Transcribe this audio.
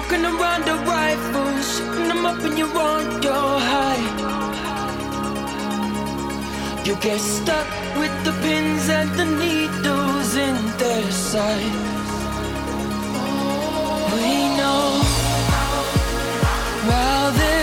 Walking around the rifle, shooting them up when you're on your high. You get stuck with the pins and the needles in their side. We know. While they're.